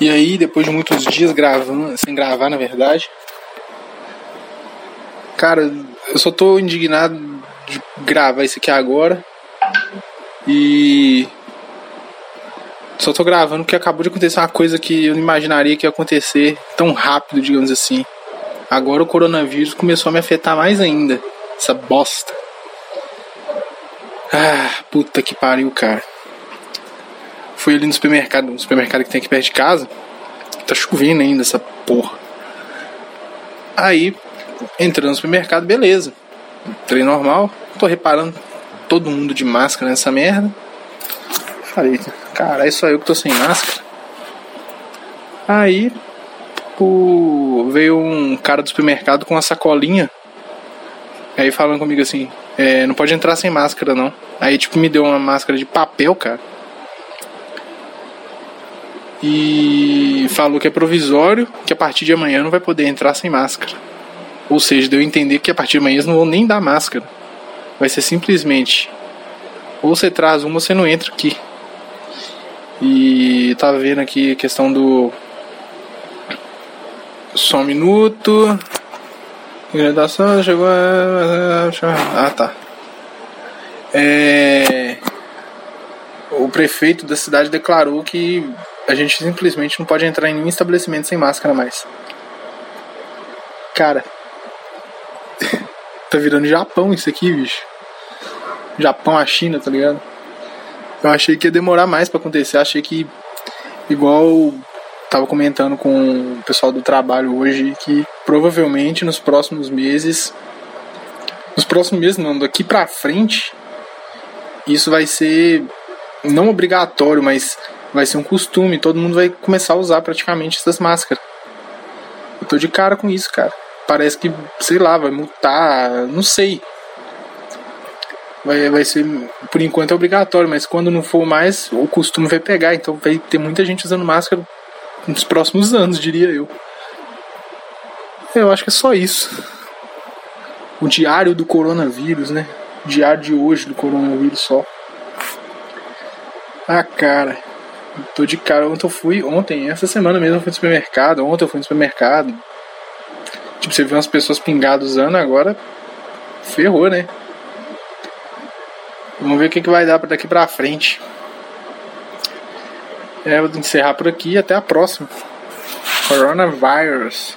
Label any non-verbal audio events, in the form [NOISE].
E aí, depois de muitos dias gravando, sem gravar, na verdade, cara, eu só tô indignado de gravar isso aqui agora. E só tô gravando porque acabou de acontecer uma coisa que eu não imaginaria que ia acontecer tão rápido, digamos assim. Agora o coronavírus começou a me afetar mais ainda. Essa bosta. Ah, puta que pariu, cara. Fui ali no supermercado, no supermercado que tem aqui perto de casa. Tá chovendo ainda essa porra. Aí, entrando no supermercado, beleza. Entrei normal. Tô reparando todo mundo de máscara nessa merda. Falei, cara, é só eu que tô sem máscara. Aí, o... veio um cara do supermercado com uma sacolinha. Aí falando comigo assim, é, não pode entrar sem máscara não. Aí tipo me deu uma máscara de papel, cara. E falou que é provisório, que a partir de amanhã não vai poder entrar sem máscara. Ou seja, deu a entender que a partir de amanhã eles não vão nem dar máscara. Vai ser simplesmente ou você traz uma ou você não entra aqui. E tá vendo aqui a questão do só um minuto. Hidratação chegou. Ah tá. É... O prefeito da cidade declarou que a gente simplesmente não pode entrar em nenhum estabelecimento sem máscara mais. Cara, [LAUGHS] tá virando Japão isso aqui, bicho. Japão, a China, tá ligado? Eu achei que ia demorar mais para acontecer. Achei que, igual tava comentando com o pessoal do trabalho hoje, que provavelmente nos próximos meses. Nos próximos meses, não, daqui pra frente, isso vai ser não obrigatório, mas vai ser um costume. Todo mundo vai começar a usar praticamente essas máscaras. Eu tô de cara com isso, cara. Parece que, sei lá, vai multar, não sei vai, vai ser, por enquanto, é obrigatório, mas quando não for mais, o costume vai pegar. Então vai ter muita gente usando máscara nos próximos anos, diria eu. Eu acho que é só isso. O diário do coronavírus, né? Diário de hoje do coronavírus só. Ah, cara. Tô de cara. Ontem eu fui. Ontem, essa semana mesmo eu fui no supermercado. Ontem eu fui no supermercado. Tipo, você vê umas pessoas pingadas usando, agora ferrou, né? Vamos ver o que, que vai dar daqui para frente. É, vou encerrar por aqui até a próxima. Coronavirus.